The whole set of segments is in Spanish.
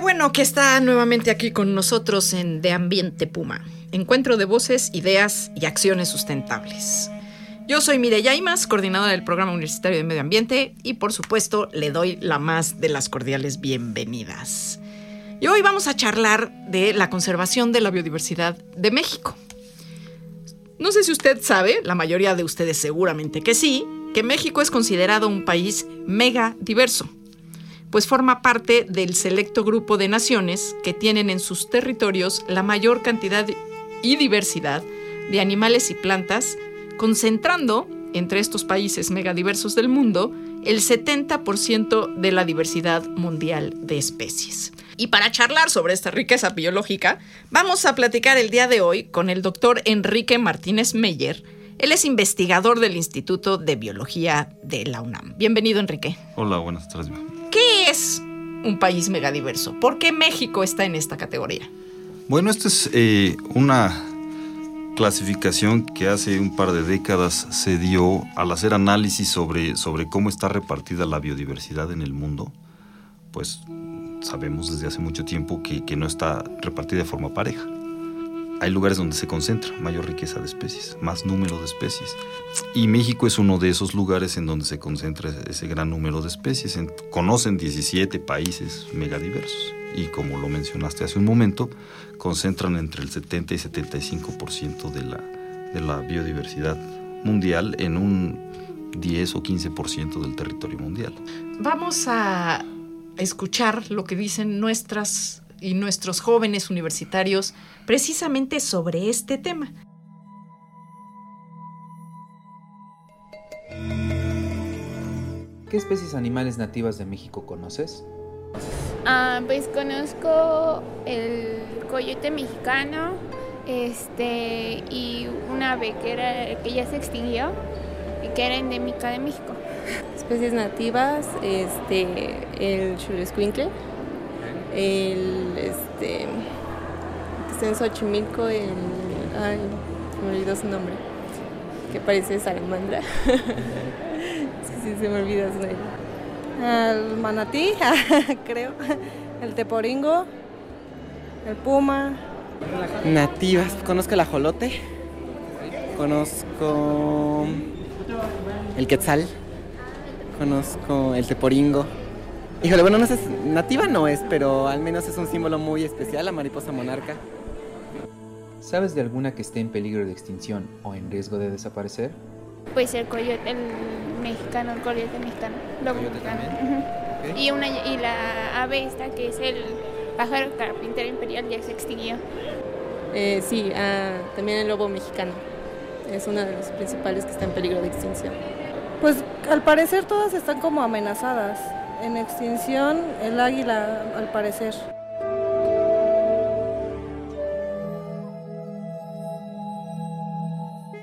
Bueno que está nuevamente aquí con nosotros en De Ambiente Puma, encuentro de voces, ideas y acciones sustentables. Yo soy Mireya Imas, coordinadora del Programa Universitario de Medio Ambiente, y por supuesto le doy la más de las cordiales bienvenidas. Y hoy vamos a charlar de la conservación de la biodiversidad de México. No sé si usted sabe, la mayoría de ustedes seguramente que sí, que México es considerado un país mega diverso pues forma parte del selecto grupo de naciones que tienen en sus territorios la mayor cantidad y diversidad de animales y plantas, concentrando entre estos países megadiversos del mundo el 70% de la diversidad mundial de especies. Y para charlar sobre esta riqueza biológica, vamos a platicar el día de hoy con el doctor Enrique Martínez Meyer. Él es investigador del Instituto de Biología de la UNAM. Bienvenido, Enrique. Hola, buenas tardes. ¿Qué es un país megadiverso? ¿Por qué México está en esta categoría? Bueno, esta es eh, una clasificación que hace un par de décadas se dio al hacer análisis sobre, sobre cómo está repartida la biodiversidad en el mundo. Pues sabemos desde hace mucho tiempo que, que no está repartida de forma pareja hay lugares donde se concentra mayor riqueza de especies, más número de especies. Y México es uno de esos lugares en donde se concentra ese gran número de especies. conocen 17 países megadiversos y como lo mencionaste hace un momento, concentran entre el 70 y 75% de la, de la biodiversidad mundial en un 10 o 15% del territorio mundial. Vamos a escuchar lo que dicen nuestras y nuestros jóvenes universitarios precisamente sobre este tema. ¿Qué especies animales nativas de México conoces? Ah, pues conozco el coyote mexicano, este y una ave que era que ya se extinguió y que era endémica de México. Especies nativas, este, el chulescuincle, el este que en Xochimilco el ay me olvidó su nombre que parece salamandra sí, sí se me olvida su nombre. El manatí creo el teporingo el puma. Nativas conozco el ajolote conozco el quetzal conozco el teporingo Híjole, bueno, no sé, nativa no es, pero al menos es un símbolo muy especial, la mariposa monarca. ¿Sabes de alguna que esté en peligro de extinción o en riesgo de desaparecer? Pues el coyote, el mexicano, el coyote mexicano, lobo mexicano. Y, una, y la ave esta que es el pájaro carpintero imperial ya se extinguió. Eh, sí, ah, también el lobo mexicano. Es una de las principales que está en peligro de extinción. Pues al parecer todas están como amenazadas en extinción el águila, al parecer.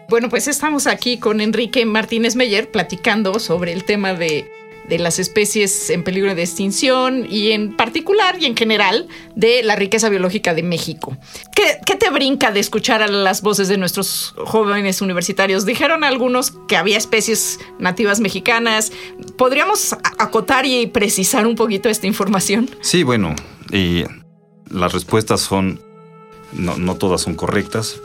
Bueno, pues estamos aquí con Enrique Martínez Meyer platicando sobre el tema de de las especies en peligro de extinción y en particular y en general de la riqueza biológica de México. ¿Qué, te brinca de escuchar a las voces de nuestros jóvenes universitarios? Dijeron algunos que había especies nativas mexicanas. ¿Podríamos acotar y precisar un poquito esta información? Sí, bueno, las respuestas son, no todas son correctas,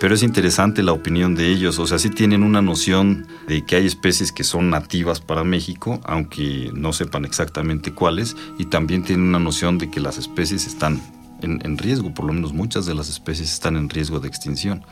pero es interesante la opinión de ellos, o sea, sí tienen una noción de que hay especies que son nativas para México, aunque no sepan exactamente cuáles, y también tienen una noción de que las especies están en, riesgo, por lo menos muchas de las especies están en riesgo de extinción.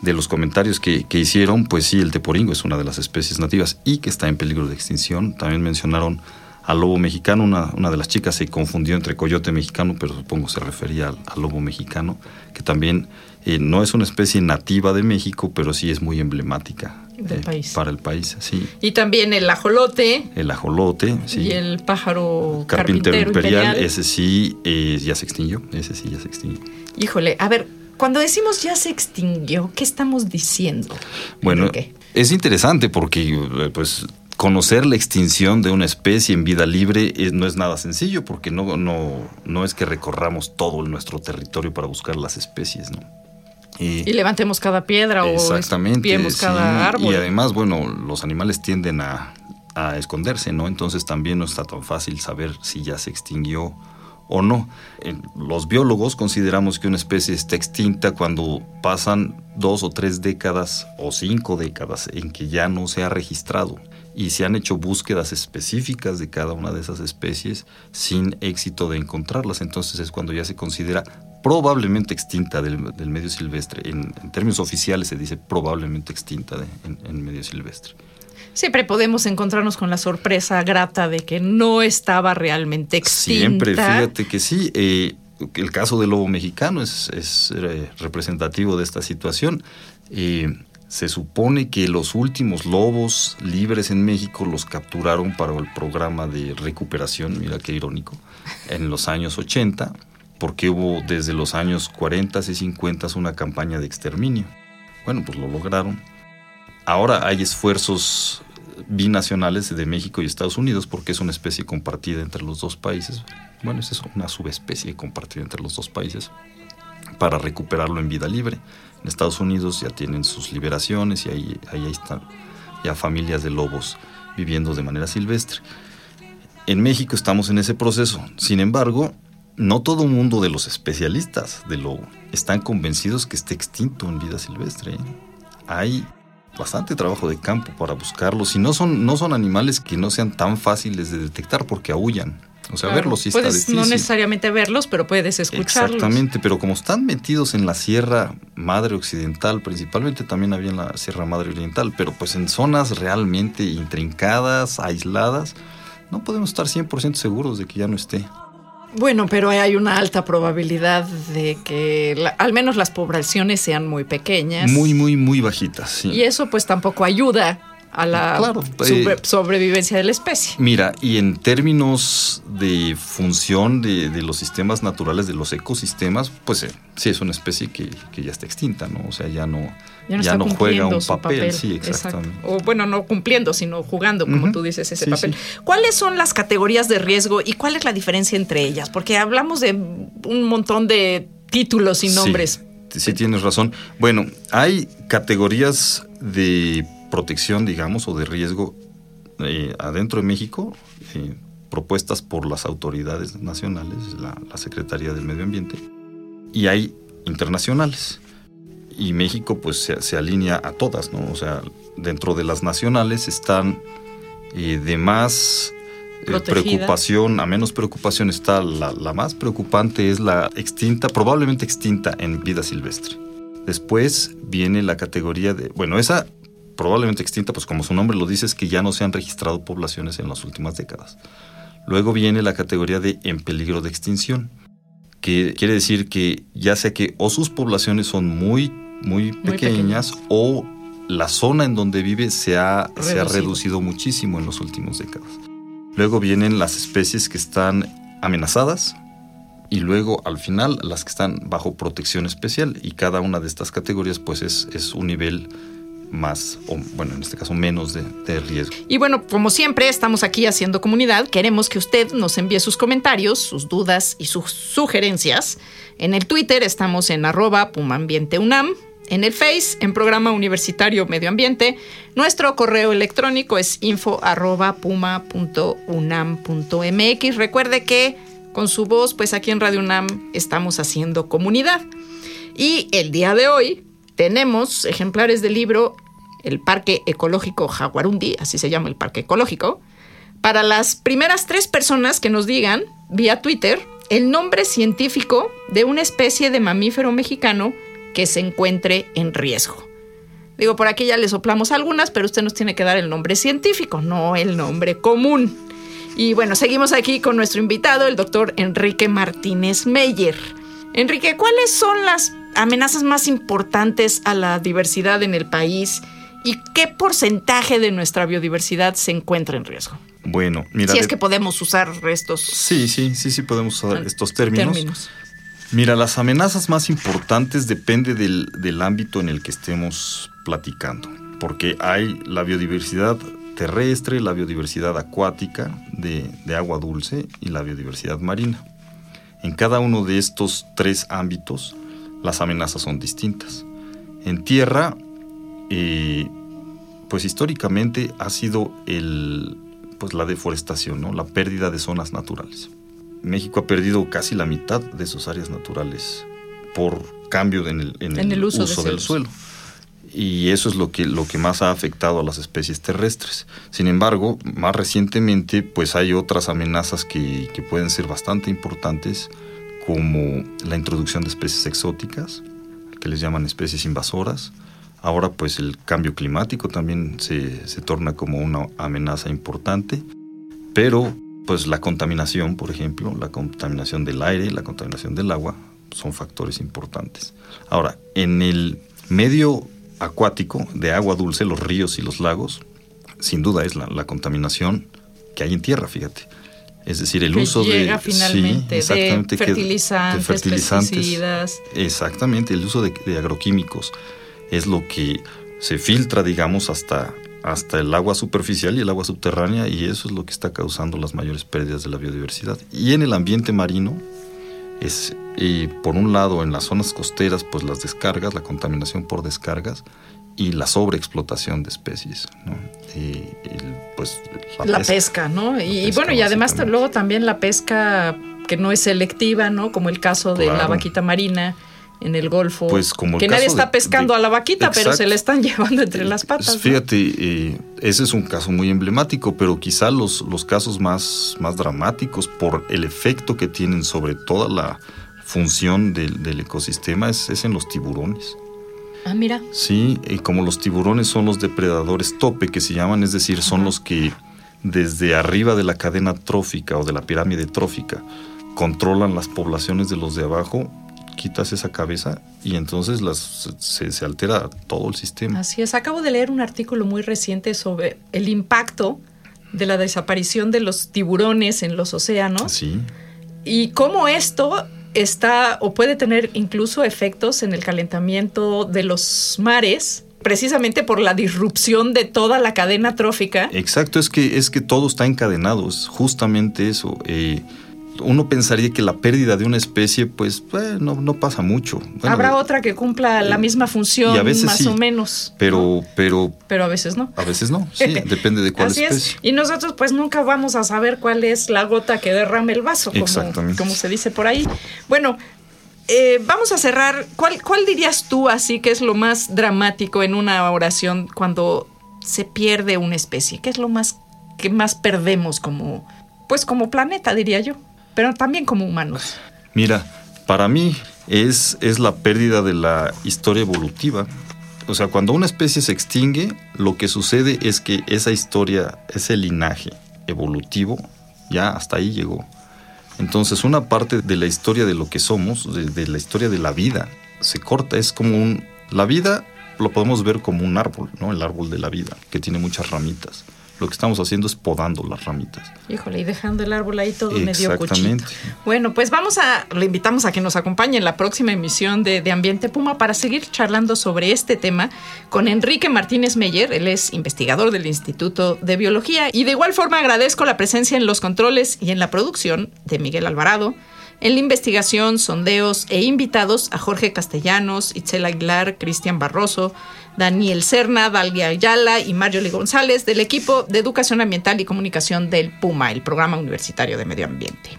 De los comentarios que, que hicieron, pues sí, el teporingo es una de las especies nativas y que está en peligro de extinción. También mencionaron al lobo mexicano. Una, una, de las chicas se confundió entre coyote mexicano, pero supongo se refería al, lobo mexicano, que también eh, no es una especie nativa de México, pero sí es muy emblemática. del eh, país. Para el país, sí. Y también el ajolote. El ajolote, sí. Y el pájaro carpintero, carpintero imperial, imperial. ese sí eh, ya se extinguió. Ese sí ya se extinguió. Híjole, a ver, cuando decimos ya se extinguió, ¿qué estamos diciendo? Bueno, es interesante porque pues conocer la extinción de una especie en vida libre es- no es nada sencillo porque no, no, no es que recorramos todo nuestro territorio para buscar las especies, ¿no? Y- Y levantemos cada piedra o espiemos sí, cada árbol. Y además, bueno, los animales tienden a, a esconderse, ¿no? Entonces también no está tan fácil saber si ya se extinguió o no. Los biólogos consideramos que una especie está extinta cuando pasan dos o tres décadas o cinco décadas en que ya no se ha registrado y se han hecho búsquedas específicas de cada una de esas especies sin éxito de encontrarlas. Entonces es cuando ya se considera probablemente extinta del, del medio silvestre. En, en términos oficiales se dice probablemente extinta de- en, en medio silvestre. Siempre podemos encontrarnos con la sorpresa grata de que no estaba realmente extinta. Siempre, fíjate que sí. eh, el caso del lobo mexicano es, es, eh, representativo de esta situación. Eh, se supone que los últimos lobos libres en México los capturaron para el programa de recuperación, mira qué irónico, en los años 80, porque hubo desde los años 40 y 50 una campaña de exterminio. Bueno, pues lo lograron. Ahora hay esfuerzos binacionales de México y Estados Unidos porque es una especie compartida entre los dos países. Bueno, es una subespecie compartida entre los dos países para recuperarlo en vida libre. En Estados Unidos ya tienen sus liberaciones y ahí, ahí están ya familias de lobos viviendo de manera silvestre. En México estamos en ese proceso. Sin embargo, no todo el mundo de los especialistas del lobo están convencidos que esté extinto en vida silvestre. ¿eh? Hay bastante trabajo de campo para buscarlos y no son, no son animales que no sean tan fáciles de detectar porque aullan. O sea, Claro, verlos sí está puedes difícil. no necesariamente verlos, pero puedes escucharlos. Exactamente, pero como están metidos en la Sierra Madre Occidental, principalmente también había en la Sierra Madre Oriental, pero pues en zonas realmente intrincadas, aisladas, no podemos estar 100% seguros de que ya no esté. Bueno, pero hay una alta probabilidad de que la- al menos las poblaciones sean muy pequeñas. Muy, muy, muy bajitas. sí. Y eso pues tampoco ayuda a la Claro, sobre- eh, sobrevivencia de la especie. Mira, y en términos de función de, de los sistemas naturales, de los ecosistemas, pues eh, sí es una especie que, que ya está extinta, ¿no? O sea, ya no, Ya no, ya está no juega un papel. Sí, Exacto. exactamente. O bueno, no cumpliendo, sino jugando, como tú dices, ese Sí, papel. ¿Cuáles son las categorías de riesgo y cuál es la diferencia entre ellas? Porque hablamos de un montón de títulos y Sí, nombres. Sí, tienes razón. Bueno, hay categorías de protección, digamos, o de riesgo eh, adentro de México, eh, propuestas por las autoridades nacionales, la, la Secretaría del Medio Ambiente, y hay internacionales. Y México pues se, se alinea a todas, ¿no? O sea, dentro de las nacionales están eh, de más eh, preocupación, a menos preocupación está la, la más preocupante es la extinta, probablemente extinta en vida silvestre. Después viene la categoría de, bueno, esa probablemente extinta, pues como su nombre lo dice, es que ya no se han registrado poblaciones en las últimas décadas. Luego viene la categoría de en peligro de extinción, que quiere decir que ya sea que o sus poblaciones son muy, muy pequeñas, o la zona en donde vive se ha, se ha Reducido. reducido muchísimo en las últimas décadas. Luego vienen las especies que están amenazadas y luego al final las que están bajo protección especial y cada una de estas categorías pues es, es un nivel más, o bueno, en este caso menos de, riesgo. Y bueno, como siempre, estamos aquí haciendo comunidad. Queremos que usted nos envíe sus comentarios, sus dudas y sus sugerencias. En el Twitter estamos en arroba pumaambienteunam. En el Face, en Programa Universitario Medio Ambiente. Nuestro correo electrónico es info arroba puma.unam.mx. Recuerde que con su voz, pues aquí en Radio UNAM estamos haciendo comunidad. Y el día de hoy tenemos ejemplares del libro El Parque Ecológico Jaguarundi, así se llama el Parque Ecológico, para las primeras tres personas que nos digan vía Twitter el nombre científico de una especie de mamífero mexicano que se encuentre en riesgo. Digo, por aquí ya le soplamos algunas, pero usted nos tiene que dar el nombre científico, no el nombre común. Y bueno, seguimos aquí con nuestro invitado, el doctor Enrique Martínez Meyer. Enrique, ¿cuáles son las amenazas más importantes a la diversidad en el país ¿Y qué porcentaje de nuestra biodiversidad se encuentra en riesgo? Bueno, mira. Si es que podemos usar estos Sí, sí, sí, sí podemos usar Ah, estos términos. términos. Mira, las amenazas más importantes depende del, del ámbito en el que estemos platicando, porque hay la biodiversidad terrestre, la biodiversidad acuática de, de agua dulce y la biodiversidad marina. En cada uno de estos tres ámbitos, las amenazas son distintas. En tierra, eh, pues históricamente ha sido el, pues la deforestación, ¿no? la pérdida de zonas naturales. México ha perdido casi la mitad de sus áreas naturales por cambio en el, en En el uso de del suelo. Y eso es lo que, lo que más ha afectado a las especies terrestres. Sin embargo, más recientemente, pues hay otras amenazas que, que pueden ser bastante importantes, como la introducción de especies exóticas, que les llaman especies invasoras. Ahora, pues el cambio climático también se, se torna como una amenaza importante. Pero, pues la contaminación, por ejemplo, la contaminación del aire, la contaminación del agua, son factores importantes. Ahora, en el medio acuático de agua dulce, los ríos y los lagos, sin duda es la, la contaminación que hay en tierra, fíjate. Es decir, el Que uso llega de finalmente de que- fertilizantes, pesticidas. Exactamente, el uso de, de agroquímicos es lo que se filtra, digamos, hasta, hasta el agua superficial y el agua subterránea y eso es lo que está causando las mayores pérdidas de la biodiversidad. Y en el ambiente marino es, eh, por un lado, en las zonas costeras, pues las descargas, la contaminación por descargas y la sobreexplotación de especies, ¿no? Eh, el, pues, La pesca, ¿no? Y, y pesca, bueno, y además luego también la pesca que no es selectiva, ¿no? Como el caso de la vaquita marina en el Golfo. Pues como el que nadie está de- pescando de- a la vaquita, pero se la están llevando entre las patas. ¿no? Fíjate, eh, ese es un caso muy emblemático, pero quizá los, los casos más, más dramáticos por el efecto que tienen sobre toda la función del, del ecosistema es, es en los tiburones. Ah, mira. Sí, y como los tiburones son los depredadores tope que se llaman, es decir, son los que desde arriba de la cadena trófica o de la pirámide trófica controlan las poblaciones de los de abajo, quitas esa cabeza y entonces las, se, se altera todo el sistema. Así es. Acabo de leer un artículo muy reciente sobre el impacto de la desaparición de los tiburones en los océanos Sí. y cómo esto está o puede tener incluso efectos en el calentamiento de los mares, precisamente por la disrupción de toda la cadena trófica. Exacto, es que, es que todo está encadenado, es justamente eso. Eh, uno pensaría que la pérdida de una especie, pues, eh, no, no pasa mucho. Bueno, Habrá eh, otra que cumpla la misma función, y a veces más sí, o menos, Pero, pero pero a veces no. a veces no, sí, depende de cuál Así especie. es. Y nosotros pues nunca vamos a saber cuál es la gota que derrame el vaso, como se dice por ahí. Bueno, eh, vamos a cerrar. ¿Cuál, ¿Cuál dirías tú así que es lo más dramático en una oración cuando se pierde una especie? ¿Qué es lo más que más perdemos como, pues como planeta, diría yo? Pero también como humanos. Mira, para mí es, es la pérdida de la historia evolutiva. O sea, cuando una especie se extingue, lo que sucede es que esa historia, ese linaje evolutivo, ya hasta ahí llegó. Entonces, una parte de la historia de lo que somos, de, de la historia de la vida, se corta. Es como un... La vida lo podemos ver como un árbol, ¿no? El árbol de la vida, que tiene muchas ramitas. Lo que estamos haciendo es podando las ramitas. Híjole, y dejando el árbol ahí todo medio Exactamente. cochito. Bueno, pues vamos a, le invitamos a que nos acompañe en la próxima emisión de, de Ambiente Puma para seguir charlando sobre este tema con Enrique Martínez Meyer. Él es investigador del Instituto de Biología y de igual forma agradezco la presencia en los controles y en la producción de Miguel Alvarado. En la investigación, sondeos e invitados a Jorge Castellanos, Itzel Aguilar, Cristian Barroso, Daniel Serna, Dalia Ayala y Marjorie González del equipo de Educación Ambiental y Comunicación del PUMA, el Programa Universitario de Medio Ambiente.